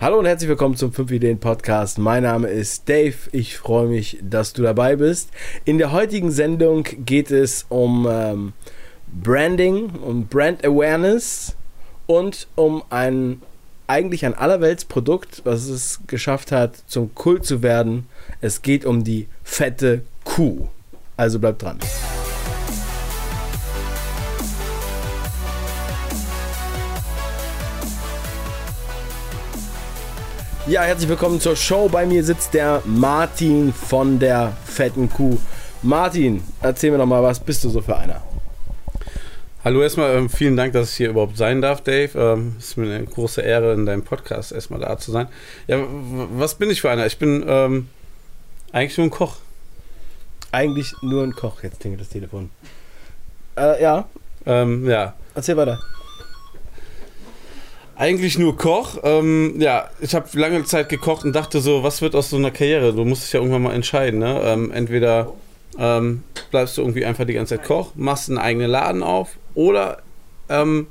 Hallo und herzlich willkommen zum 5 Ideen Podcast. Mein Name ist Dave. Ich freue mich, dass du dabei bist. In der heutigen Sendung geht es um ähm, Branding, um Brand Awareness und um ein eigentlich ein allerweltsprodukt, was es geschafft hat, zum Kult zu werden. Es geht um die fette Kuh. Also bleibt dran. Ja, herzlich willkommen zur Show. Bei mir sitzt der Martin von der fetten Kuh. Martin, erzähl mir doch mal, was bist du so für einer? Hallo erstmal, ähm, vielen Dank, dass ich hier überhaupt sein darf, Dave. Ähm, es ist mir eine große Ehre, in deinem Podcast erstmal da zu sein. Ja, was bin ich für einer? Ich bin ähm, eigentlich nur ein Koch. Eigentlich nur ein Koch. Jetzt klingelt das Telefon. Äh, ja. Ähm, ja. Erzähl weiter. Eigentlich nur Koch. Ähm, ja, ich habe lange Zeit gekocht und dachte so, was wird aus so einer Karriere? Du musst dich ja irgendwann mal entscheiden. Ne? Ähm, entweder ähm, bleibst du irgendwie einfach die ganze Zeit Koch, machst einen eigenen Laden auf oder ähm,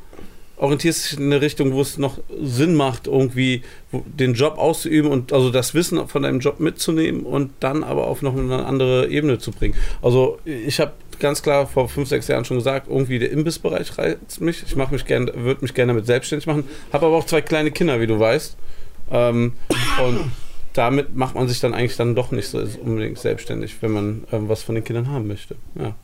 orientierst dich in eine Richtung, wo es noch Sinn macht, irgendwie den Job auszuüben und also das Wissen von deinem Job mitzunehmen und dann aber auf noch eine andere Ebene zu bringen. Also ich habe ganz klar vor fünf, sechs Jahren schon gesagt, irgendwie der Imbissbereich reizt mich. Ich mache mich gerne, würde mich gerne damit selbstständig machen. Habe aber auch zwei kleine Kinder, wie du weißt. Ähm, und damit macht man sich dann eigentlich dann doch nicht so unbedingt selbstständig, wenn man ähm, was von den Kindern haben möchte. Ja.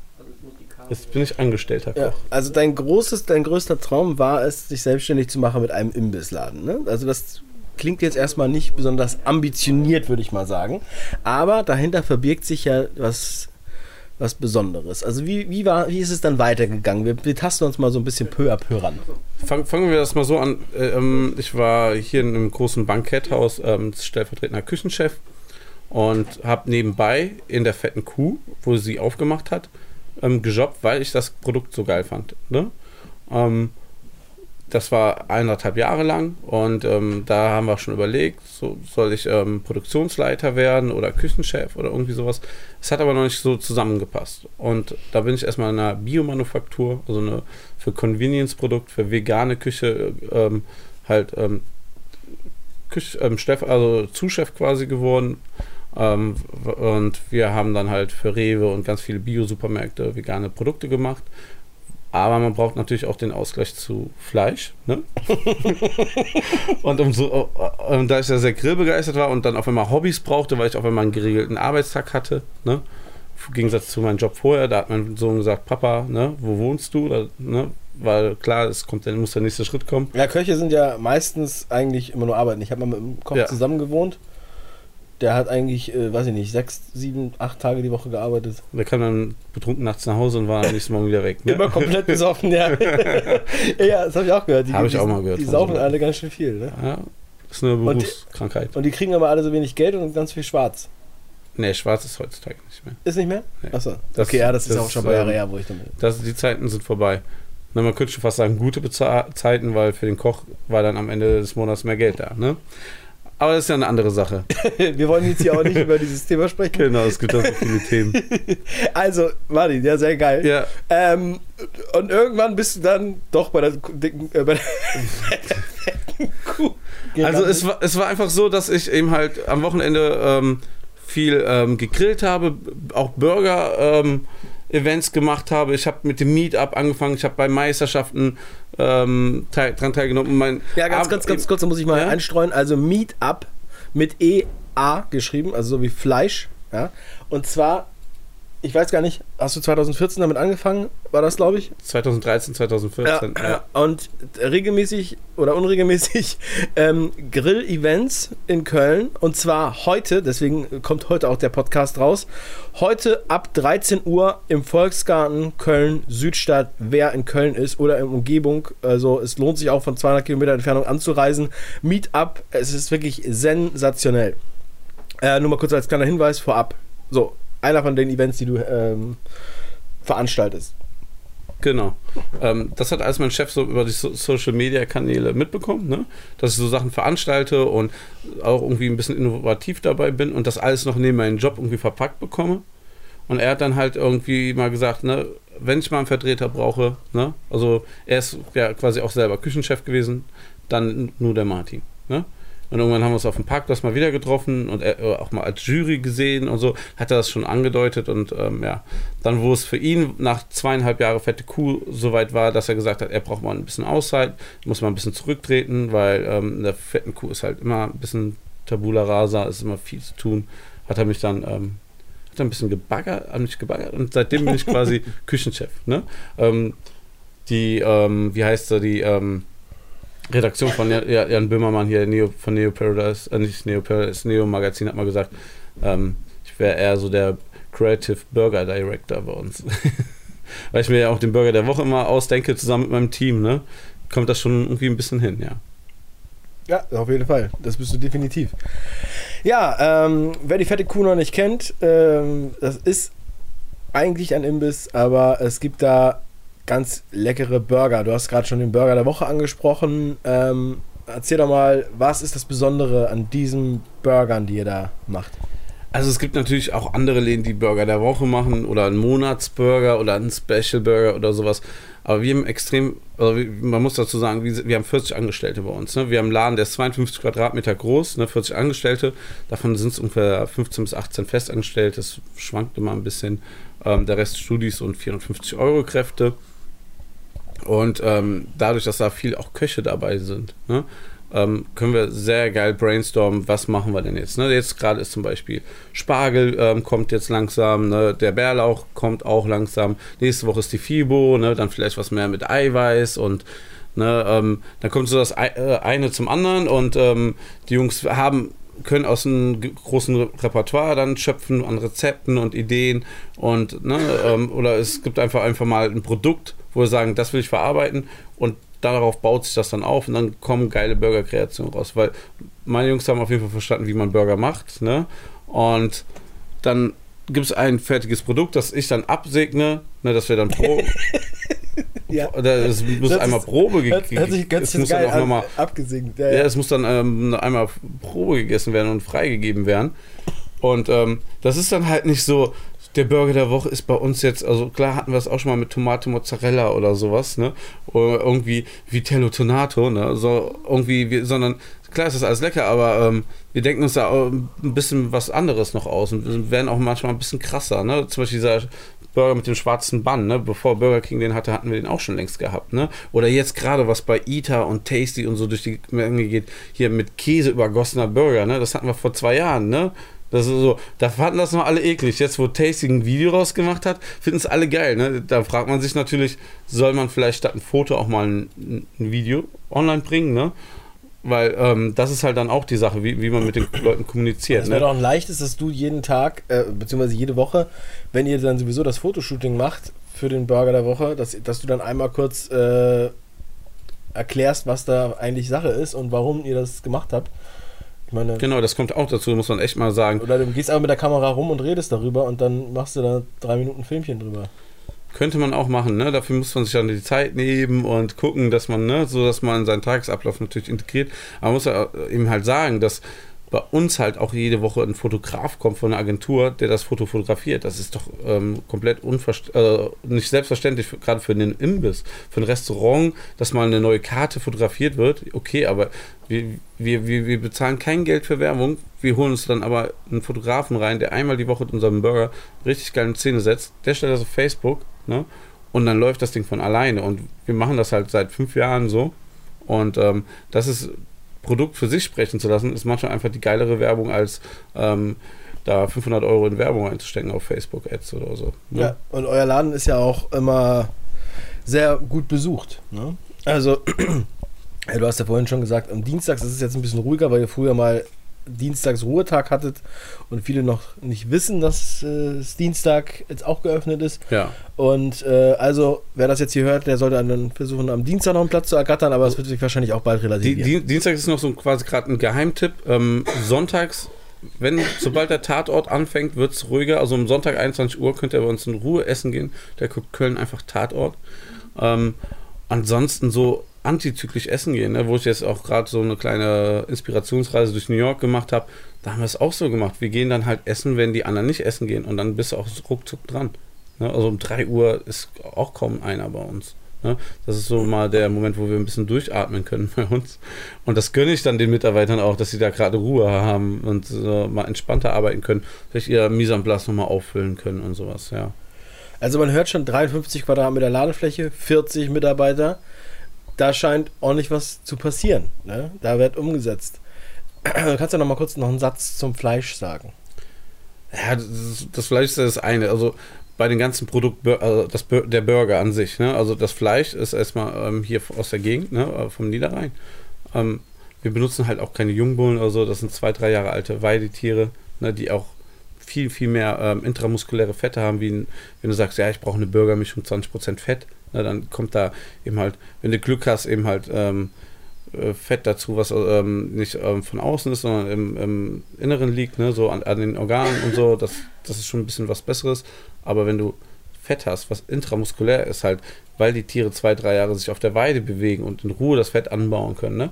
Jetzt bin ich Angestellter. Ja, also dein großes, dein größter Traum war es, sich selbstständig zu machen mit einem Imbissladen. Ne? Also das klingt jetzt erstmal nicht besonders ambitioniert, würde ich mal sagen. Aber dahinter verbirgt sich ja was was Besonderes. Also wie, wie, war, wie ist es dann weitergegangen? Wir, wir tasten uns mal so ein bisschen peu à peu ran. Fang, fangen wir das mal so an. Ähm, ich war hier in einem großen Banketthaus ähm, stellvertretender Küchenchef und habe nebenbei in der fetten Kuh, wo sie aufgemacht hat, ähm, gejobbt, weil ich das Produkt so geil fand. Ne? Ähm, das war eineinhalb Jahre lang und ähm, da haben wir schon überlegt, so, soll ich ähm, Produktionsleiter werden oder Küchenchef oder irgendwie sowas. Es hat aber noch nicht so zusammengepasst. Und da bin ich erstmal in einer Biomanufaktur, also eine für Convenience-Produkt, für vegane Küche, ähm, halt ähm, Küche, ähm, Chef, also Zuschef quasi geworden. Ähm, und wir haben dann halt für Rewe und ganz viele Bio-Supermärkte vegane Produkte gemacht aber man braucht natürlich auch den Ausgleich zu Fleisch. Ne? und umso, und da ich ja sehr grillbegeistert war und dann auf einmal Hobbys brauchte, weil ich auf einmal einen geregelten Arbeitstag hatte, ne? im Gegensatz zu meinem Job vorher, da hat mein Sohn gesagt, Papa, ne, wo wohnst du? Da, ne? Weil klar, es kommt, dann muss der nächste Schritt kommen. Ja, Köche sind ja meistens eigentlich immer nur arbeiten. Ich habe mal mit dem Koch ja. zusammen gewohnt der hat eigentlich, äh, weiß ich nicht, sechs, sieben, acht Tage die Woche gearbeitet. Der kam dann betrunken nachts nach Hause und war am nächsten Morgen wieder weg. Ne? Immer komplett besoffen, ja. ja, das habe ich auch gehört. Habe ich auch mal gehört. Die saufen alle ganz schön viel, ne? Ja, das ist eine Berufskrankheit. Und die, und die kriegen aber alle so wenig Geld und ganz viel schwarz. Nee, schwarz ist heutzutage nicht mehr. Ist nicht mehr? Nee. Achso. Okay, ja, das, das ist auch schon ein paar Jahre ähm, her, wo ich damit. Das, die Zeiten sind vorbei. Na, man könnte schon fast sagen, gute Beza Zeiten, weil für den Koch war dann am Ende des Monats mehr Geld da, ne? Aber das ist ja eine andere Sache. Wir wollen jetzt hier auch nicht über dieses Thema sprechen. Genau, es gibt auch so viele Themen. Also, Martin, ja, sehr geil. Ja. Ähm, und irgendwann bist du dann doch bei der dicken, äh, bei der Kuh. Also, es war, es war einfach so, dass ich eben halt am Wochenende ähm, viel ähm, gegrillt habe, auch Burger ähm, Events gemacht habe. Ich habe mit dem Meetup angefangen. Ich habe bei Meisterschaften ähm, teil, dran teilgenommen. Mein ja, ganz, ganz, ganz kurz, da muss ich mal ja? einstreuen. Also Meetup mit E-A geschrieben, also so wie Fleisch. Ja? Und zwar ich weiß gar nicht, hast du 2014 damit angefangen? War das, glaube ich? 2013, 2014. Ja, ja. Und regelmäßig oder unregelmäßig ähm, Grill-Events in Köln. Und zwar heute, deswegen kommt heute auch der Podcast raus. Heute ab 13 Uhr im Volksgarten Köln Südstadt, wer in Köln ist oder in Umgebung. Also es lohnt sich auch von 200 Kilometer Entfernung anzureisen. Meetup, es ist wirklich sensationell. Äh, nur mal kurz als kleiner Hinweis vorab. So, einer von den Events, die du ähm, veranstaltest. Genau. Ähm, das hat alles mein Chef so über die so Social Media Kanäle mitbekommen, ne? dass ich so Sachen veranstalte und auch irgendwie ein bisschen innovativ dabei bin und das alles noch neben meinen Job irgendwie verpackt bekomme. Und er hat dann halt irgendwie mal gesagt, ne, wenn ich mal einen Vertreter brauche, ne, also er ist ja quasi auch selber Küchenchef gewesen, dann nur der Martin. Ne? Und irgendwann haben wir uns auf dem Parkplatz mal wieder getroffen und er, äh, auch mal als Jury gesehen und so, hat er das schon angedeutet. Und ähm, ja, dann, wo es für ihn nach zweieinhalb Jahren fette Kuh soweit war, dass er gesagt hat, er braucht mal ein bisschen Auszeit, muss mal ein bisschen zurücktreten, weil ähm, in der fetten Kuh ist halt immer ein bisschen Tabula rasa, ist immer viel zu tun. Hat er mich dann ähm, hat er ein bisschen gebaggert, an mich gebaggert und seitdem bin ich quasi Küchenchef. Ne? Ähm, die, ähm, wie heißt er, die ähm, Redaktion von Jan, Böhmermann hier Neo, von Neo Paradise, äh, nicht Neo Paradise, Neo Magazin hat mal gesagt, ähm, ich wäre eher so der Creative Burger Director bei uns. Weil ich mir ja auch den Burger der Woche immer ausdenke, zusammen mit meinem Team, ne? Kommt das schon irgendwie ein bisschen hin, ja. Ja, auf jeden Fall. Das bist du definitiv. Ja, ähm, wer die fette Kuh noch nicht kennt, ähm, das ist eigentlich ein Imbiss, aber es gibt da ganz leckere Burger. Du hast gerade schon den Burger der Woche angesprochen. Ähm, erzähl doch mal, was ist das Besondere an diesen Burgern, die ihr da macht? Also es gibt natürlich auch andere Läden, die Burger der Woche machen oder einen Monatsburger oder einen Special Burger oder sowas. Aber wir haben extrem, also man muss dazu sagen, wir haben 40 Angestellte bei uns. Ne? Wir haben einen Laden, der ist 52 Quadratmeter groß, ne? 40 Angestellte. Davon sind es ungefähr 15 bis 18 Festangestellte. Das schwankt immer ein bisschen. Ähm, der Rest Studis und 450 Euro Kräfte. Und ähm, dadurch, dass da viel auch Köche dabei sind, ne, ähm, können wir sehr geil brainstormen, was machen wir denn jetzt. Ne? Jetzt gerade ist zum Beispiel Spargel ähm, kommt jetzt langsam, ne? der Bärlauch kommt auch langsam. Nächste Woche ist die Fibo, ne? dann vielleicht was mehr mit Eiweiß und ne, ähm, dann kommt so das äh, eine zum anderen und ähm, die Jungs haben können aus einem großen Repertoire dann schöpfen an Rezepten und Ideen und ne, ähm, oder es gibt einfach einfach mal ein Produkt, wo wir sagen, das will ich verarbeiten und darauf baut sich das dann auf und dann kommen geile Burger-Kreationen raus, weil meine Jungs haben auf jeden Fall verstanden, wie man Burger macht, ne? Und dann gibt es ein fertiges Produkt, das ich dann absegne, ne, dass wir dann pro ja. Es muss das einmal Probe gegessen werden. Es muss dann auch nochmal abgesegnet. Ja, ja. ja, es muss dann ähm, einmal Probe gegessen werden und freigegeben werden. Und ähm, das ist dann halt nicht so, der Burger der Woche ist bei uns jetzt, also klar hatten wir es auch schon mal mit Tomate Mozzarella oder sowas, ne? Oder irgendwie Vitello Tonato, ne? So irgendwie, sondern klar ist das alles lecker, aber ähm, wir denken uns da ein bisschen was anderes noch aus und werden auch manchmal ein bisschen krasser, ne? Zum Beispiel dieser Burger mit dem schwarzen Bann, ne? Bevor Burger King den hatte, hatten wir den auch schon längst gehabt, ne? Oder jetzt gerade, was bei Eater und Tasty und so durch die Menge geht, hier mit Käse übergossener Burger, ne? Das hatten wir vor zwei Jahren, ne? Das ist so, da fanden das noch alle eklig. Jetzt, wo Tasty ein Video rausgemacht hat, finden es alle geil. Ne? Da fragt man sich natürlich, soll man vielleicht statt ein Foto auch mal ein, ein Video online bringen, ne? Weil ähm, das ist halt dann auch die Sache, wie, wie man mit den Leuten kommuniziert. Es wäre ne? doch ein leichtes, dass du jeden Tag, äh, beziehungsweise jede Woche, wenn ihr dann sowieso das Fotoshooting macht für den Burger der Woche, dass, dass du dann einmal kurz äh, erklärst, was da eigentlich Sache ist und warum ihr das gemacht habt. Meine, genau, das kommt auch dazu, muss man echt mal sagen. Oder du gehst einfach mit der Kamera rum und redest darüber und dann machst du da drei Minuten Filmchen drüber. Könnte man auch machen, ne? Dafür muss man sich dann die Zeit nehmen und gucken, dass man, ne, so dass man seinen Tagesablauf natürlich integriert. Aber man muss ja eben halt sagen, dass bei uns halt auch jede Woche ein Fotograf kommt von einer Agentur, der das Foto fotografiert. Das ist doch ähm, komplett äh, nicht selbstverständlich, gerade für einen Imbiss, für ein Restaurant, dass mal eine neue Karte fotografiert wird. Okay, aber wir, wir, wir, bezahlen kein Geld für Werbung. Wir holen uns dann aber einen Fotografen rein, der einmal die Woche unseren Burger richtig geil in Szene setzt. Der stellt das auf Facebook, ne? Und dann läuft das Ding von alleine. Und wir machen das halt seit fünf Jahren so. Und ähm, das ist Produkt für sich sprechen zu lassen, ist manchmal einfach die geilere Werbung als ähm, da 500 Euro in Werbung einzustecken auf Facebook-Ads oder so. Ne? Ja, und euer Laden ist ja auch immer sehr gut besucht. Ne? Also, du hast ja vorhin schon gesagt, am Dienstag ist es jetzt ein bisschen ruhiger, weil ihr früher mal Dienstags Ruhetag hattet und viele noch nicht wissen, dass äh, Dienstag jetzt auch geöffnet ist. Ja. Und äh, also, wer das jetzt hier hört, der sollte dann versuchen, am Dienstag noch einen Platz zu ergattern, aber es wird sich wahrscheinlich auch bald relativieren. Die, Dienstag ist noch so quasi gerade ein Geheimtipp. Ähm, sonntags wenn, sobald der Tatort anfängt, wird es ruhiger. Also am Sonntag 21 Uhr könnt ihr bei uns in Ruhe essen gehen. Der guckt Köln einfach Tatort. Ähm, ansonsten so antizyklisch essen gehen, ne? wo ich jetzt auch gerade so eine kleine Inspirationsreise durch New York gemacht habe, da haben wir es auch so gemacht. Wir gehen dann halt essen, wenn die anderen nicht essen gehen und dann bist du auch ruckzuck dran. Ne? Also um 3 Uhr ist auch kaum einer bei uns. Ne? Das ist so mal der Moment, wo wir ein bisschen durchatmen können bei uns. Und das gönne ich dann den Mitarbeitern auch, dass sie da gerade Ruhe haben und äh, mal entspannter arbeiten können, vielleicht ihr Mise nochmal auffüllen können und sowas, ja. Also man hört schon 53 Quadratmeter Ladefläche, 40 Mitarbeiter. Da scheint ordentlich was zu passieren. Ne? Da wird umgesetzt. Du kannst ja noch mal kurz noch einen Satz zum Fleisch sagen. Ja, das, das Fleisch ist das eine. Also bei den ganzen Produkten, also das, der Burger an sich. Ne? Also das Fleisch ist erstmal ähm, hier aus der Gegend, ne? Äh, vom Niederrhein. Ähm, wir benutzen halt auch keine Jungbullen oder so. Das sind zwei, drei Jahre alte Weidetiere, ne? die auch viel, viel mehr ähm, intramuskuläre Fette haben, wie ein, wenn du sagst, ja, ich brauche eine Burgermischung 20% Fett. Ne? Dann kommt da eben halt, wenn du Glück hast, eben halt ähm, äh, Fett dazu, was ähm, nicht ähm, von außen ist, sondern im, im Inneren liegt, ne? so an, an, den Organen und so. Das, das ist schon ein bisschen was Besseres. Aber wenn du Fett hast, was intramuskulär ist, halt, weil die Tiere zwei, drei Jahre sich auf der Weide bewegen und in Ruhe das Fett anbauen können, ne?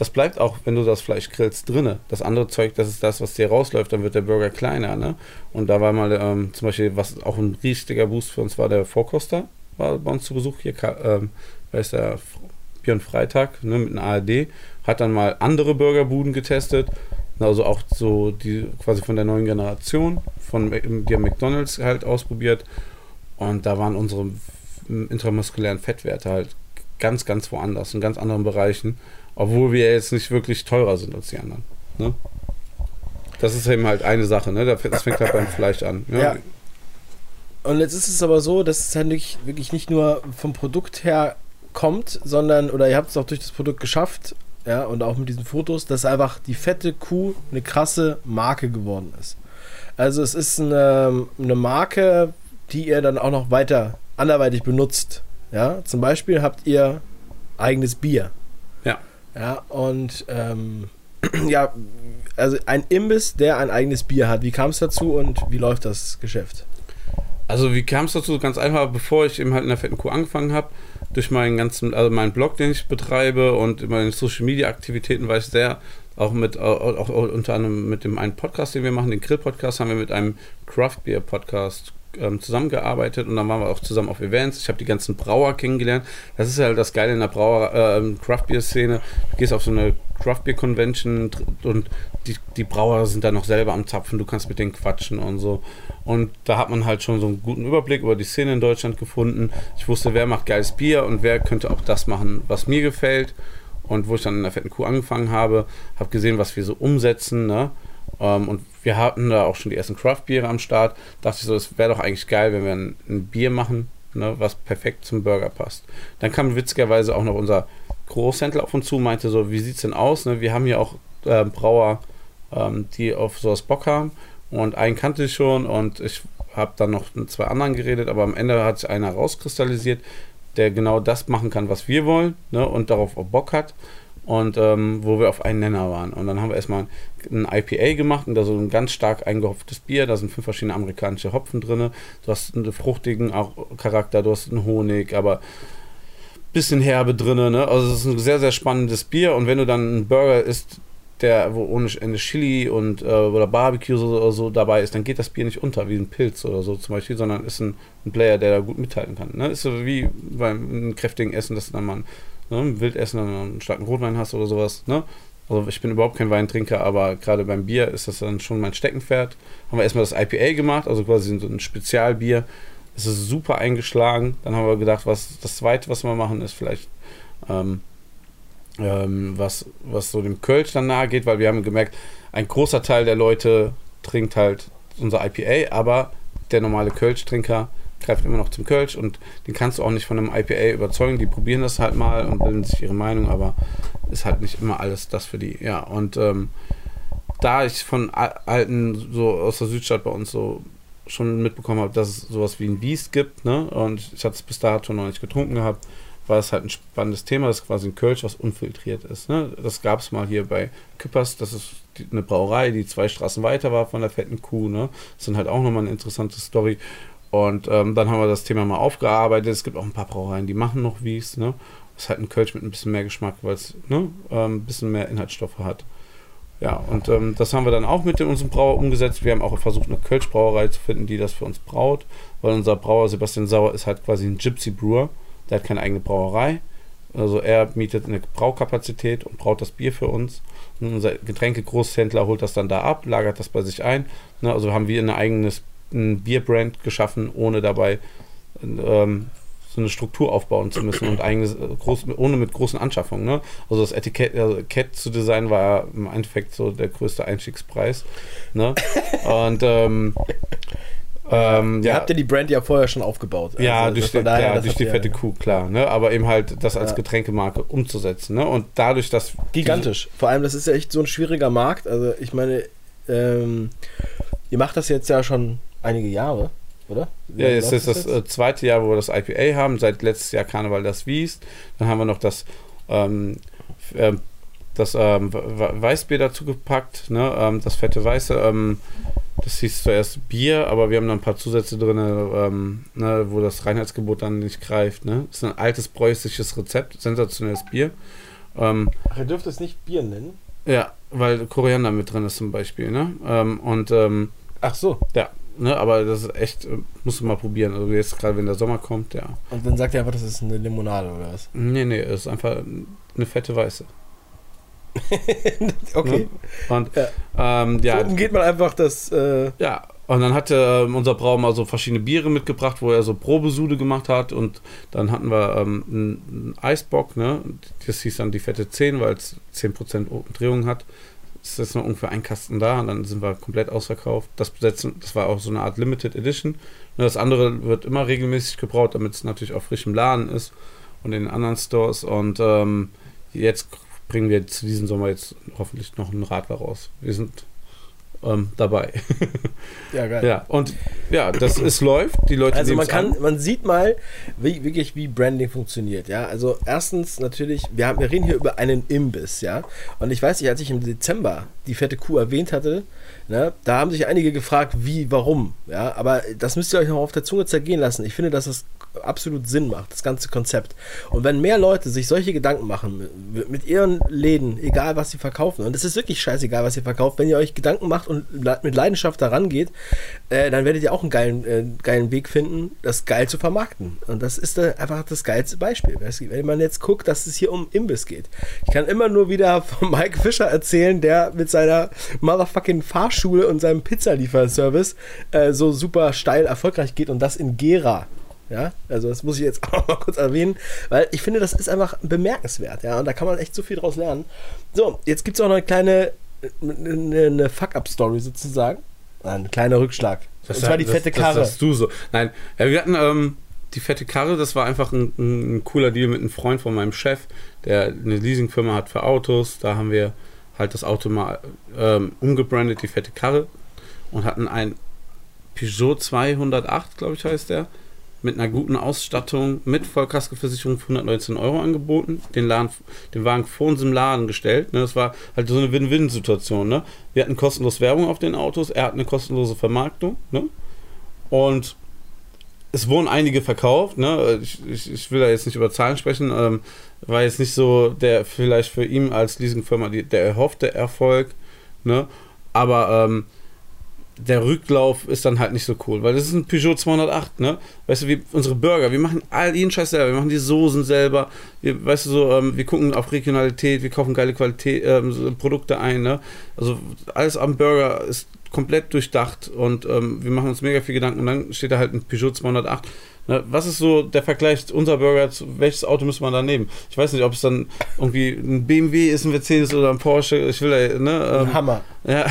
das bleibt auch, wenn du das Fleisch grillst, drinne. Das andere Zeug, das ist das, was dir rausläuft, dann wird der Burger kleiner. Ne? Und da war mal ähm, zum Beispiel, was auch ein riesiger Boost für uns war, der Vorkoster war bei uns zu Besuch hier, ähm, wer der Björn Freitag ne, mit einem ARD, hat dann mal andere Burgerbuden getestet, also auch so die quasi von der neuen Generation, von die McDonalds halt ausprobiert und da waren unsere intramuskulären Fettwerte halt ganz, ganz woanders, in ganz anderen Bereichen, obwohl wir jetzt nicht wirklich teurer sind als die anderen. Ne? Das ist eben halt eine Sache, ne? Das fängt halt beim Fleisch an. Ja. ja. Und jetzt ist es aber so, dass es halt wirklich nicht nur vom Produkt her kommt, sondern, oder ihr habt es auch durch das Produkt geschafft, ja, und auch mit diesen Fotos, dass einfach die fette Kuh eine krasse Marke geworden ist. Also es ist eine, eine Marke, die ihr dann auch noch weiter anderweitig benutzt. Ja, zum Beispiel habt ihr eigenes Bier. Ja. Ja, und ähm, ja, also ein Imbiss, der ein eigenes Bier hat. Wie kam es dazu und wie läuft das Geschäft? Also wie kam es dazu? Ganz einfach, bevor ich eben halt in der fetten Kuh angefangen habe, durch meinen ganzen, also meinen Blog, den ich betreibe und meine Social Media Aktivitäten war ich sehr auch mit, auch, unter anderem mit dem einen Podcast, den wir machen, den Grill Podcast, haben wir mit einem Craft Beer Podcast ähm, zusammengearbeitet und dann waren wir auch zusammen auf Events. Ich habe die ganzen Brauer kennengelernt. Das ist halt das Geile in der Brauer äh, Craft Beer Szene. Du gehst auf so eine Craft Beer Convention und die, die Brauer sind da noch selber am Zapfen. Du kannst mit denen quatschen und so. Und da hat man halt schon so einen guten Überblick über die Szene in Deutschland gefunden. Ich wusste, wer macht geiles Bier und wer könnte auch das machen, was mir gefällt. Und wo ich dann in der fetten Kuh angefangen habe, habe gesehen, was wir so umsetzen. Ne? Ähm, und wir hatten da auch schon die ersten Craft-Biere am Start. Dachte ich so, es wäre doch eigentlich geil, wenn wir ein, ein Bier machen, ne, was perfekt zum Burger passt. Dann kam witzigerweise auch noch unser Großhändler auf uns zu, meinte so, wie sieht es denn aus? Ne? Wir haben hier auch äh, Brauer, ähm, die auf sowas Bock haben. Und einen kannte ich schon und ich habe dann noch mit zwei anderen geredet, aber am Ende hat sich einer rauskristallisiert, der genau das machen kann, was wir wollen ne, und darauf auch Bock hat und ähm, wo wir auf einen Nenner waren. Und dann haben wir erstmal ein IPA gemacht und da so ein ganz stark eingehopftes Bier. Da sind fünf verschiedene amerikanische Hopfen drin. Du hast einen fruchtigen Charakter, du hast einen Honig, aber bisschen herbe drin. Ne? Also es ist ein sehr, sehr spannendes Bier. Und wenn du dann einen Burger isst, der wo ohne Ende Chili und äh, oder Barbecue so, oder so dabei ist, dann geht das Bier nicht unter wie ein Pilz oder so zum Beispiel, sondern ist ein, ein Player, der da gut mithalten kann. Ne? Ist so wie beim kräftigen Essen, dass du dann mal ne, Wildessen dann einen starken Rotwein hast oder sowas. Ne? Also ich bin überhaupt kein Weintrinker, aber gerade beim Bier ist das dann schon mein Steckenpferd. Haben wir erstmal das IPA gemacht, also quasi so ein Spezialbier. Es ist super eingeschlagen. Dann haben wir gedacht, was das zweite, was wir machen, ist vielleicht ähm, ähm, was, was so dem Kölsch dann nahe geht, weil wir haben gemerkt, ein großer Teil der Leute trinkt halt unser IPA, aber der normale Kölsch-Trinker greift immer noch zum Kölsch und den kannst du auch nicht von einem IPA überzeugen. Die probieren das halt mal und bilden sich ihre Meinung, aber ist halt nicht immer alles das für die. Ja, und ähm, da ich von alten, so aus der Südstadt bei uns so schon mitbekommen habe, dass es sowas wie ein Biest gibt, ne? Und ich hatte es bis dato noch nicht getrunken gehabt, war es halt ein spannendes Thema. Das ist quasi ein Kölsch, was unfiltriert ist. Ne? Das gab es mal hier bei Küppers. Das ist eine Brauerei, die zwei Straßen weiter war von der fetten Kuh. Ne? Das ist halt auch nochmal eine interessante Story. Und ähm, dann haben wir das Thema mal aufgearbeitet. Es gibt auch ein paar Brauereien, die machen noch Wies. Ne? Das ist halt ein Kölsch mit ein bisschen mehr Geschmack, weil es ne, ähm, ein bisschen mehr Inhaltsstoffe hat. Ja, und ähm, das haben wir dann auch mit unserem Brauer umgesetzt. Wir haben auch versucht, eine Kölsch-Brauerei zu finden, die das für uns braut, weil unser Brauer Sebastian Sauer ist halt quasi ein Gypsy Brewer. Der hat keine eigene Brauerei. Also er mietet eine Braukapazität und braut das Bier für uns. Und unser Getränke-Großhändler holt das dann da ab, lagert das bei sich ein. Ne, also haben wir ein eigenes ein Bierbrand geschaffen, ohne dabei ähm, so eine Struktur aufbauen zu müssen und eigenes, äh, groß, ohne mit großen Anschaffungen. Ne? Also das Etikett, also Etikett zu designen war im Endeffekt so der größte Einstiegspreis. Ne? Und ähm, ähm, ja. habt ihr die Brand ja vorher schon aufgebaut. Ja, also, durch, die, ja, durch die fette Kuh, klar. Ne? Aber eben halt das als ja. Getränkemarke umzusetzen. Ne? Und dadurch, dass. Gigantisch. Vor allem, das ist ja echt so ein schwieriger Markt. Also, ich meine, ähm, ihr macht das jetzt ja schon einige Jahre, oder? Wie ja, jetzt ist das, das äh, zweite Jahr, wo wir das IPA haben. Seit letztes Jahr Karneval das Wies. Dann haben wir noch das. Ähm, äh, das ähm, Weißbier dazu gepackt, ne? Ähm, das fette Weiße. Das hieß zuerst Bier, aber wir haben da ein paar Zusätze drin, ähm, ne, wo das Reinheitsgebot dann nicht greift. Ne? Das ist ein altes preußisches Rezept, sensationelles Bier. Ähm, Ach, ihr dürft es nicht Bier nennen? Ja, weil Koriander mit drin ist zum Beispiel. Ne? Ähm, und ähm, Ach so. Ja, ne, aber das ist echt, äh, musst du mal probieren. Also jetzt gerade, wenn der Sommer kommt, ja. Und dann sagt ihr einfach, das ist eine Limonade oder was? Nee, nee, es ist einfach eine fette Weiße. okay. Ja? Und ja. Ähm, ja. So umgeht man einfach das. Äh ja, und dann hatte ähm, unser Brauer mal so verschiedene Biere mitgebracht, wo er so Probesude gemacht hat. Und dann hatten wir ähm, einen Eisbock, ne? Das hieß dann die fette 10, weil es 10% Umdrehung hat. Ist jetzt noch ungefähr ein Kasten da und dann sind wir komplett ausverkauft. Das besetzen, das war auch so eine Art Limited Edition. Und das andere wird immer regelmäßig gebraut, damit es natürlich auf frischem Laden ist und in anderen Stores. Und ähm, jetzt bringen wir zu diesem Sommer jetzt hoffentlich noch einen Radler raus. Wir sind ähm, dabei. Ja, geil. Ja, und ja, das ist läuft. Die Leute Also man kann, an. man sieht mal, wie, wirklich, wie Branding funktioniert. Ja, also erstens natürlich, wir, haben, wir reden hier über einen Imbiss, ja. Und ich weiß nicht, als ich im Dezember die fette Kuh erwähnt hatte, ne, da haben sich einige gefragt, wie, warum. Ja, aber das müsst ihr euch noch auf der Zunge zergehen lassen. Ich finde, dass das absolut Sinn macht, das ganze Konzept. Und wenn mehr Leute sich solche Gedanken machen mit, ihren Läden, egal was sie verkaufen, und es ist wirklich scheißegal, was ihr verkauft, wenn ihr euch Gedanken macht und mit Leidenschaft daran geht, äh, dann werdet ihr auch einen geilen, äh, geilen Weg finden, das geil zu vermarkten. Und das ist äh, einfach das geilste Beispiel. Wenn man jetzt guckt, dass es hier um Imbiss geht. Ich kann immer nur wieder von Mike Fischer erzählen, der mit seiner motherfucking Fahrschule und seinem Pizzalieferservice äh, so super steil erfolgreich geht und das in Gera. Ja, also das muss ich jetzt auch mal kurz erwähnen, weil ich finde, das ist einfach bemerkenswert. Ja, und da kann man echt so viel draus lernen. So, jetzt gibt es auch noch eine kleine eine, Fuck-Up-Story sozusagen. Ein kleiner Rückschlag. Das und zwar die das, fette Karre. Das sagst du so. Nein, ja, wir hatten ähm, die fette Karre, das war einfach ein, ein, cooler Deal mit einem Freund von meinem Chef, der eine Leasingfirma hat für Autos. Da haben wir halt das Auto mal ähm, umgebrandet, die fette Karre, und hatten ein Peugeot 208, glaube ich, heißt der mit einer guten Ausstattung, mit Vollkaskoversicherung für 119 Euro angeboten, den, Laden, den Wagen vor unserem Laden gestellt. Ne? Das war halt so eine Win-Win-Situation. Ne? Wir hatten kostenlos Werbung auf den Autos, er hat eine kostenlose Vermarktung. Ne? Und es wurden einige verkauft. Ne? Ich, ich, ich, will da jetzt nicht über Zahlen sprechen. Ähm, war jetzt nicht so der vielleicht für ihn als Leasingfirma die, der erhoffte Erfolg. Ne? Aber ähm, der Rücklauf ist dann halt nicht so cool, weil das ist ein Peugeot 208, ne? Weißt du, wie unsere Burger, wir machen all jeden Scheiß selber, wir machen die Soßen selber, wir, weißt du so, ähm, wir gucken auf Regionalität, wir kaufen geile Qualität, ähm, Produkte ein, ne? Also alles am Burger ist komplett durchdacht und ähm, wir machen uns mega viel Gedanken und dann steht da halt ein Peugeot 208. Ne? Was ist so der Vergleich unser Burger, zu, welches Auto müssen wir da nehmen? Ich weiß nicht, ob es dann irgendwie ein BMW ist, ein Mercedes oder ein Porsche, ich will da, ne? Ähm, Hammer. Ja.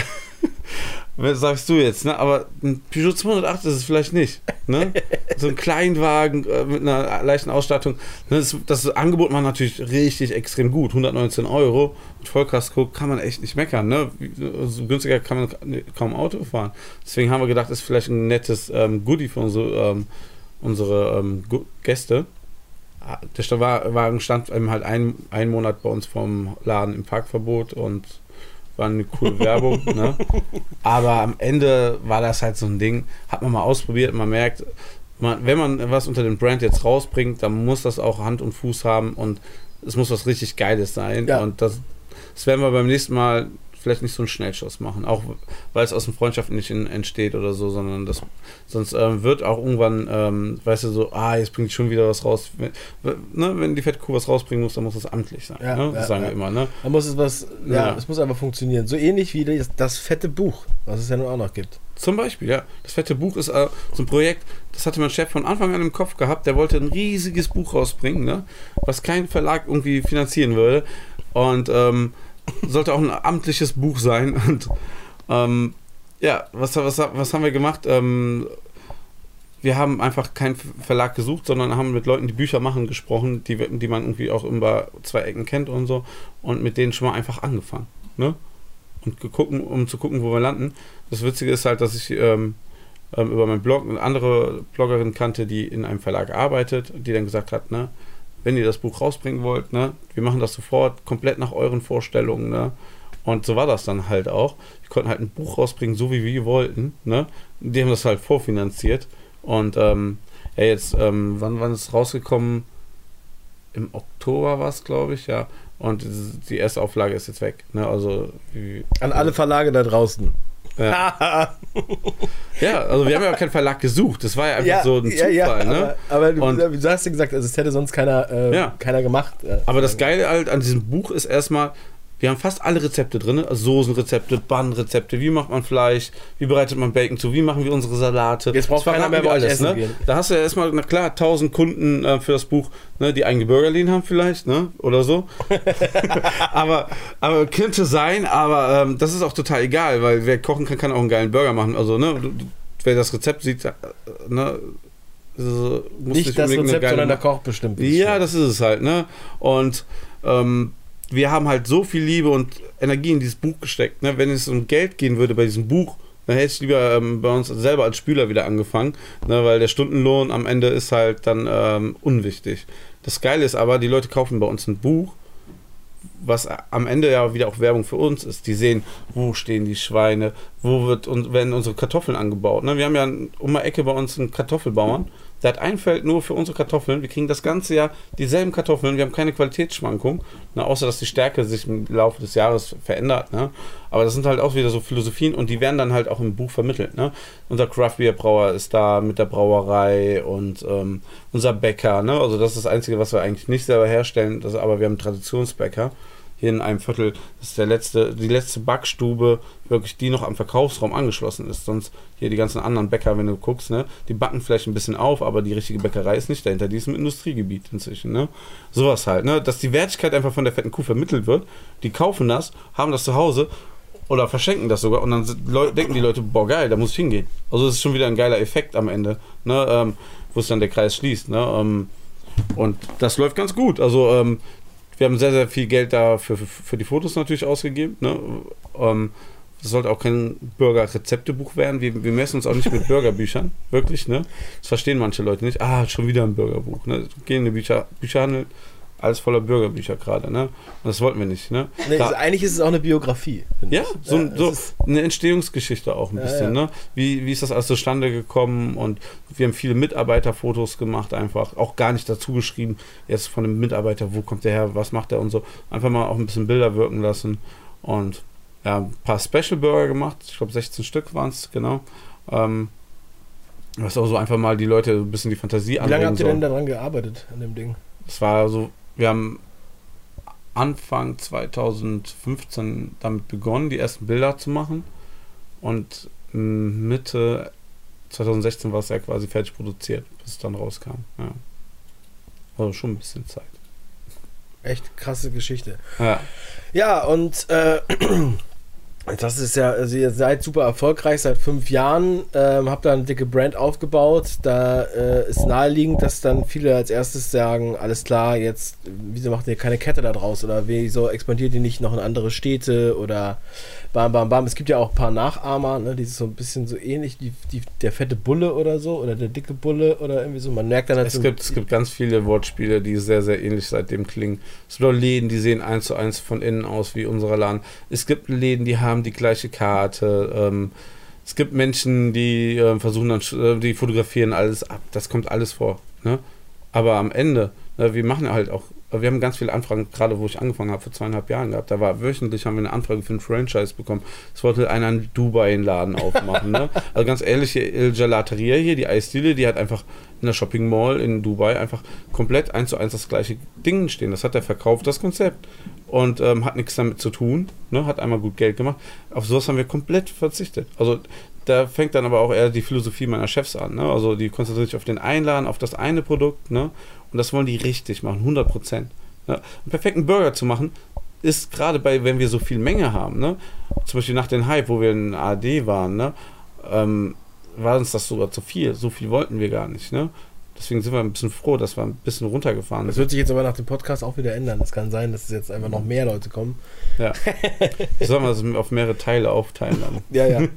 Sagst du jetzt, ne? Aber ein Peugeot 208 ist es vielleicht nicht. Ne? so ein Kleinwagen äh, mit einer leichten Ausstattung. Ne? Das, das, Angebot war natürlich richtig extrem gut. 119 Euro mit Vollkasko kann man echt nicht meckern. Ne? So günstiger kann man kaum Auto fahren. Deswegen haben wir gedacht, ist vielleicht ein nettes ähm, Goodie für unsere, ähm, unsere ähm, Gäste. Ah, der Wagen stand eben halt ein, einen Monat bei uns vom Laden im Parkverbot und war eine coole Werbung. ne? Aber am Ende war das halt so ein Ding, hat man mal ausprobiert, man merkt, man, wenn man was unter dem Brand jetzt rausbringt, dann muss das auch Hand und Fuß haben und es muss was richtig Geiles sein. Ja. Und das, das werden wir beim nächsten Mal vielleicht nicht so einen Schnellschuss machen, auch weil es aus den Freundschaften nicht in, entsteht oder so, sondern das, sonst ähm, wird auch irgendwann, ähm, weißt du, so, ah, jetzt bringt schon wieder was raus. Wenn, ne, wenn die fette Kuh was rausbringen muss, dann muss es amtlich sein. Ja, ne? ja, Das sagen wir ja. immer, ne? Da muss es was, ja, Ja. es muss einfach funktionieren. So ähnlich wie das, das fette Buch, was es ja nun auch noch gibt. Zum Beispiel, ja. Das fette Buch ist äh, so ein Projekt, das hatte mein Chef von Anfang an im Kopf gehabt. Der wollte ein riesiges Buch rausbringen, ne? was kein Verlag irgendwie finanzieren würde. Und ähm, sollte auch ein amtliches Buch sein. Und ähm, ja, was, was, was haben wir gemacht? Ähm, wir haben einfach keinen Verlag gesucht, sondern haben mit Leuten, die Bücher machen, gesprochen, die, die man irgendwie auch über zwei Ecken kennt und so. Und mit denen schon mal einfach angefangen. Ne? Und geguckt, um zu gucken, wo wir landen. Das Witzige ist halt, dass ich ähm, ähm, über meinen Blog eine andere Bloggerin kannte, die in einem Verlag arbeitet, die dann gesagt hat, ne, wenn ihr das Buch rausbringen wollt, ne, wir machen das sofort, komplett nach euren Vorstellungen, ne. Und so war das dann halt auch. Wir konnten halt ein Buch rausbringen, so wie wir wollten, ne. Die haben das halt vorfinanziert. Und ähm, ja, jetzt, ähm, wann, wann ist es rausgekommen? Im Oktober war es, glaube ich, ja. Und die erste Auflage ist jetzt weg. Ne? Also, wie, An alle Verlage da draußen. Ja. ja, also wir haben ja auch keinen Verlag gesucht. Das war ja einfach so ein Zufall. ne? Aber, aber du, Und- du hast ja gesagt, also es hätte sonst keiner, äh, Ja. keiner gemacht. äh. Aber das Geile halt an diesem Buch ist erstmal, wir haben fast alle Rezepte drin. Also Soßenrezepte, Bannrezepte, wie macht man Fleisch, wie bereitet man Bacon zu, wie machen wir unsere Salate. Jetzt braucht keiner mehr bei euch essen ne? gehen. Da hast du ja erstmal, na klar, 1000 Kunden äh, für das Buch, ne, die eigene Burgerlin haben vielleicht, ne, oder so. aber, aber könnte sein, aber ähm, das ist auch total egal, weil wer kochen kann, kann auch einen geilen Burger machen. Also, ne, du, wer das Rezept sieht, äh, ne, also, muss Nicht das Rezept, sondern der Koch bestimmt. ja, das ist es halt, ne? Und ähm, wir haben halt so viel Liebe und Energie in dieses Buch gesteckt, ne? Wenn es um Geld gehen würde bei diesem Buch, dann hätte ich lieber ähm, bei uns selber als Spüler wieder angefangen, ne? Weil der Stundenlohn am Ende ist halt dann ähm, unwichtig. Das Geile ist aber, die Leute kaufen bei uns ein Buch, was am Ende ja wieder auch Werbung für uns ist. Die sehen, wo stehen die Schweine, wo wird und werden unsere Kartoffeln angebaut. Ne? Wir haben ja um die Ecke bei uns einen Kartoffelbauern. Der hat ein Feld nur für unsere Kartoffeln. Wir kriegen das ganze Jahr dieselben Kartoffeln. Wir haben keine Qualitätsschwankung, ne? außer dass die Stärke sich im Laufe des Jahres verändert. Ne? Aber das sind halt auch wieder so Philosophien und die werden dann halt auch im Buch vermittelt. Ne? Unser Craft Beer Brauer ist da mit der Brauerei und ähm, unser Bäcker. Ne? Also das ist das Einzige, was wir eigentlich nicht selber herstellen. Das, aber wir haben einen Traditionsbäcker hier in einem Viertel. Das ist der letzte, die letzte Backstube, wirklich die noch am Verkaufsraum angeschlossen ist. Sonst hier die ganzen anderen Bäcker, wenn du guckst, ne, die backen vielleicht ein bisschen auf, aber die richtige Bäckerei ist nicht dahinter. Die ist im Industriegebiet inzwischen. Ne? Sowas halt, ne? dass die Wertigkeit einfach von der fetten Kuh vermittelt wird. Die kaufen das, haben das zu Hause oder verschenken das sogar und dann denken die Leute, boah geil, da muss ich hingehen. Also es ist schon wieder ein geiler Effekt am Ende, ne? ähm, wo es dann der Kreis schließt. Ne? Ähm, und das läuft ganz gut. Also ähm, wir haben sehr, sehr viel Geld da für, für, die Fotos natürlich ausgegeben. Ne? Ähm, das sollte auch kein Burger-Rezeptebuch werden. Wir, wir messen uns auch nicht mit Burgerbüchern. Wirklich, ne? Das verstehen manche Leute nicht. Ah, schon wieder ein Burgerbuch. Ne? Gehen in den Bücher, Bücherhandel, alles voller Burgerbücher gerade, ne? Und das wollten wir nicht, ne? Nee, Da- also eigentlich ist es auch eine Biografie. ja, so, es so eine Entstehungsgeschichte auch ein Ja, bisschen. ja. Ne? Wie, wie ist das alles zustande gekommen? Und wir haben viele Mitarbeiterfotos gemacht, einfach auch gar nicht dazu geschrieben, jetzt von dem Mitarbeiter, wo kommt der her, was macht der und so. Einfach mal auch ein bisschen Bilder wirken lassen und ja, ein paar Special Burger gemacht. Ich glaube, 16 Stück waren es, genau. Ähm, was auch so einfach mal die Leute ein bisschen die Fantasie Wie lange anregen habt ihr denn daran gearbeitet, an dem Ding? Es war so, wir haben Anfang 2015 damit begonnen, die ersten Bilder zu machen. Und Mitte 2016 war es ja quasi fertig produziert, bis es dann rauskam. Ja. Also schon ein bisschen Zeit. Echt krasse Geschichte. Ja, Ja, und äh, das ist ja, also ihr seid super erfolgreich seit fünf Jahren, ähm, habt da eine dicke Brand aufgebaut. Da äh, ist naheliegend, dass dann viele als erstes sagen, alles klar, jetzt, wieso macht ihr keine Kette da draus? Oder wieso expandiert ihr nicht noch in andere Städte? Oder bam, bam, bam. Es gibt ja auch ein paar Nachahmer, ne, die sind so ein bisschen so ähnlich, die, die, der fette Bulle oder so, oder der dicke Bulle oder irgendwie so. Man merkt dann halt es so, gibt, es gibt ganz viele Wortspiele, die sehr, sehr ähnlich seitdem klingen. Es gibt auch Läden, die sehen eins zu eins von innen aus wie unser Laden. Es gibt Läden, die haben die gleiche Karte. Ähm, es gibt Menschen, die äh, versuchen dann, äh, die fotografieren alles ab. Das kommt alles vor. Ne? Aber am Ende, ne, wir machen halt auch wir haben ganz viele Anfragen, gerade wo ich angefangen habe, vor zweieinhalb Jahren gehabt. Da war wöchentlich haben wir eine Anfrage für ein Franchise bekommen. Es wollte einer in Dubai einen Laden aufmachen. ne? Also ganz ehrlich, hier Il Gelateria hier, die Eisdiele, die hat einfach in der Shopping Mall in Dubai einfach komplett eins zu eins das gleiche Ding stehen. Das hat er verkauft, das Konzept. Und ähm, hat nichts damit zu tun. Ne? Hat einmal gut Geld gemacht. Auf sowas haben wir komplett verzichtet. Also da fängt dann aber auch eher die Philosophie meiner Chefs an. Ne? Also die konzentrieren sich auf den Einladen, auf das eine Produkt. Ne? Und das wollen die richtig machen, 100 Prozent. Ne? Einen perfekten Burger zu machen, ist gerade bei, wenn wir so viel Menge haben, ne? zum Beispiel nach dem Hype, wo wir in ARD waren, ne? Ähm, war uns das sogar zu viel. So viel wollten wir gar nicht. Ne? Deswegen sind wir ein bisschen froh, dass wir ein bisschen runtergefahren Das sind. wird sich jetzt aber nach dem Podcast auch wieder ändern. Es kann sein, dass es jetzt einfach noch mehr Leute kommen. Ja. Sollen wir das auf mehrere Teile aufteilen dann? Ja, ja.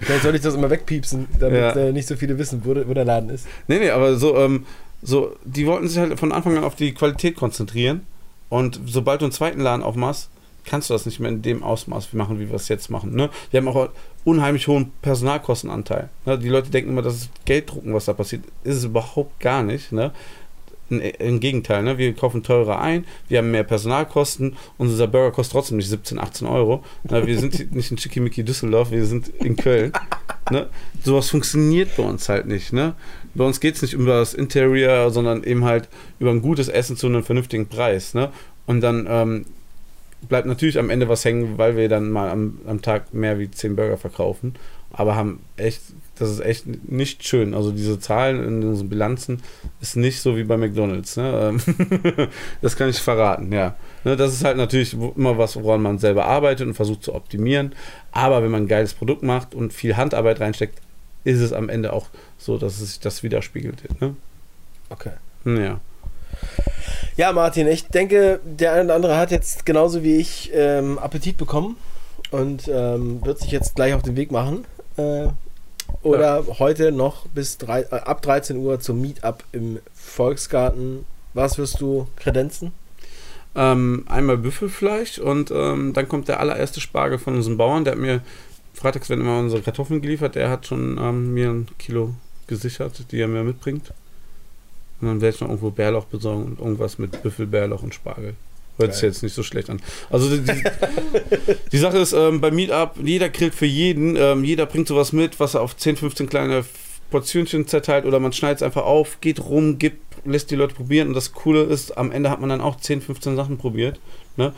Vielleicht soll ich das immer wegpiepsen, damit Ja. äh, nicht so viele wissen, wo, der- wo der Laden ist. Nee, nee, aber so, ähm, so, die wollten sich halt von Anfang an auf die Qualität konzentrieren. Und sobald du einen zweiten Laden aufmachst, kannst du das nicht mehr in dem Ausmaß machen, wie wir es jetzt machen. Ne? Wir haben auch unheimlich hohen Personalkostenanteil. Ne? Die Leute denken immer, das ist Gelddrucken, was da passiert. Ist es überhaupt gar nicht. Ne? Im- Gegenteil, ne? wir kaufen teurer ein, wir haben mehr Personalkosten und unser Burger kostet trotzdem nicht 17, 18 Euro. Ne? Wir sind nicht in Schickimicki Düsseldorf, wir sind in Köln. Ne? Sowas funktioniert bei uns halt nicht. Ne? Bei uns geht es nicht über das Interior, sondern eben halt über ein gutes Essen zu einem vernünftigen Preis. Ne? Und dann ähm, bleibt natürlich am Ende was hängen, weil wir dann mal am, am Tag mehr wie 10 Burger verkaufen. Aber haben echt, das ist echt nicht schön. Also diese Zahlen in unseren Bilanzen ist nicht so wie bei McDonalds. Ne? Ähm, das kann ich verraten, ja. Ne, das ist halt natürlich immer was, woran man selber arbeitet und versucht zu optimieren. Aber wenn man ein geiles Produkt macht und viel Handarbeit reinsteckt, ist es am Ende auch so, dass es sich das widerspiegelt. Ne? Okay. Ja. Ja, Martin, ich denke, der eine oder andere hat jetzt genauso wie ich ähm, Appetit bekommen und ähm, wird sich jetzt gleich auf den Weg machen. Äh, oder heute noch bis drei, äh, ab 13 Uhr zum Meetup im Volksgarten. Was wirst du kredenzen? Ähm, einmal Büffelfleisch und ähm, dann kommt der allererste Spargel von unserem Bauern. Der hat mir freitags werden immer unsere Kartoffeln geliefert. Der hat schon ähm, mir ein Kilo gesichert, die er mir mitbringt. Und dann werde ich noch irgendwo Bärlauch besorgen und irgendwas mit Büffel, Bärlauch und Spargel. Hört sich jetzt nicht so schlecht an. Also die, die, Sache ist, ähm, beim Meetup, jeder grillt für jeden, ähm, jeder bringt sowas mit, was er auf 10, 15 kleine Portionchen zerteilt oder man schneidet es einfach auf, geht rum, gibt, lässt die Leute probieren und das Coole ist, am Ende hat man dann auch 10, 15 Sachen probiert. Ne?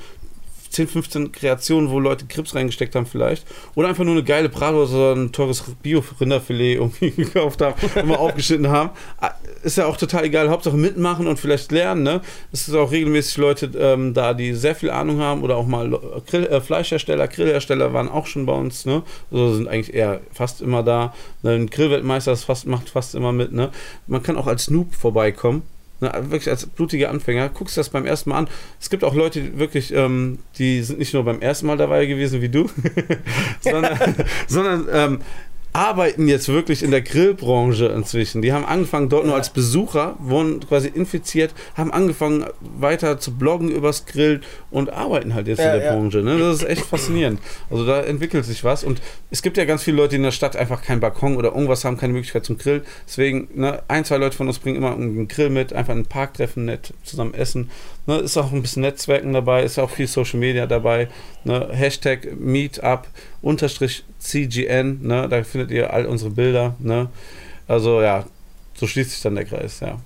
10, 15 Kreationen, wo Leute Krips reingesteckt haben vielleicht. Oder einfach nur eine geile Bratwurst oder ein teures Bio-Rinderfilet irgendwie gekauft haben und mal aufgeschnitten haben. Ah, Ist ja auch total egal. Hauptsache mitmachen und vielleicht lernen. Ne? Es ist auch regelmäßig Leute ähm, da, die sehr viel Ahnung haben oder auch mal Grill, äh, Fleischhersteller, Grillhersteller waren auch schon bei uns. Ne? Also sind eigentlich eher fast immer da. Ein Grillweltmeister ist fast, macht fast immer mit. Ne? Man kann auch als Noob vorbeikommen. Wirklich als blutiger Anfänger, guckst du das beim ersten Mal an. Es gibt auch Leute, die wirklich, ähm, die sind nicht nur beim ersten Mal dabei gewesen wie du, sondern, sondern ähm, arbeiten jetzt wirklich in der Grillbranche inzwischen. Die haben angefangen dort nur als Besucher, wurden quasi infiziert, haben angefangen weiter zu bloggen übers Grill und arbeiten halt jetzt Ja, in der ja. Branche. Ne? Das ist echt faszinierend. Also da entwickelt sich was und es gibt ja ganz viele Leute, die in der Stadt einfach keinen Balkon oder irgendwas haben, keine Möglichkeit zum Grillen. Deswegen, ne, ein, zwei Leute von uns bringen immer einen Grill mit, einfach in den Park treffen, nett zusammen essen. Ne, ist auch ein bisschen Netzwerken dabei, ist auch viel Social Media dabei. Ne, Hashtag Meetup unterstrich CGN, ne, da findet ihr all unsere Bilder. Ne. Also ja, so schließt sich dann der Kreis, ja.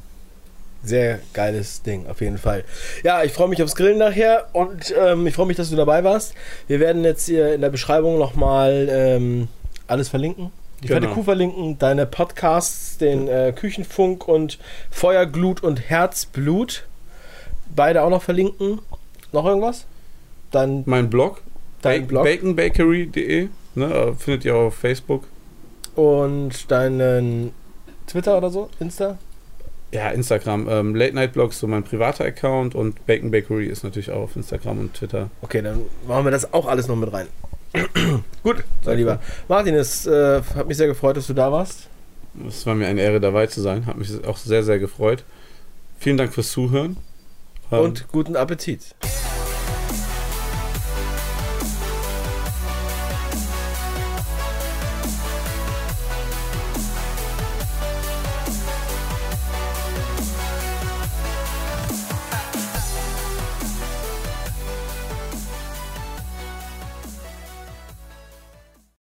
Sehr geiles Ding, auf jeden Fall. Ja, ich freue mich aufs Grillen nachher und ähm, ich freue mich, dass du dabei warst. Wir werden jetzt hier in der Beschreibung nochmal ähm, alles verlinken. Die Genau. fette Kuh verlinken, deine Podcasts, den äh, Küchenfunk und Feuerglut und Herzblut. Beide auch noch verlinken. Noch irgendwas? Dann Mein Blog, dein Blog baconbakery.de, ne, äh, findet ihr auf Facebook. und deinen Twitter oder so, Insta. Ja, Instagram. Ähm, Late Night Blog ist so mein privater Account und Bacon Bakery ist natürlich auch auf Instagram und Twitter. Okay, dann machen wir das auch alles noch mit rein. Gut, mein Lieber. Martin, es äh, hat mich sehr gefreut, dass du da warst. Es war mir eine Ehre dabei zu sein. Hat mich auch sehr, sehr gefreut. Vielen Dank fürs Zuhören. Und guten Appetit.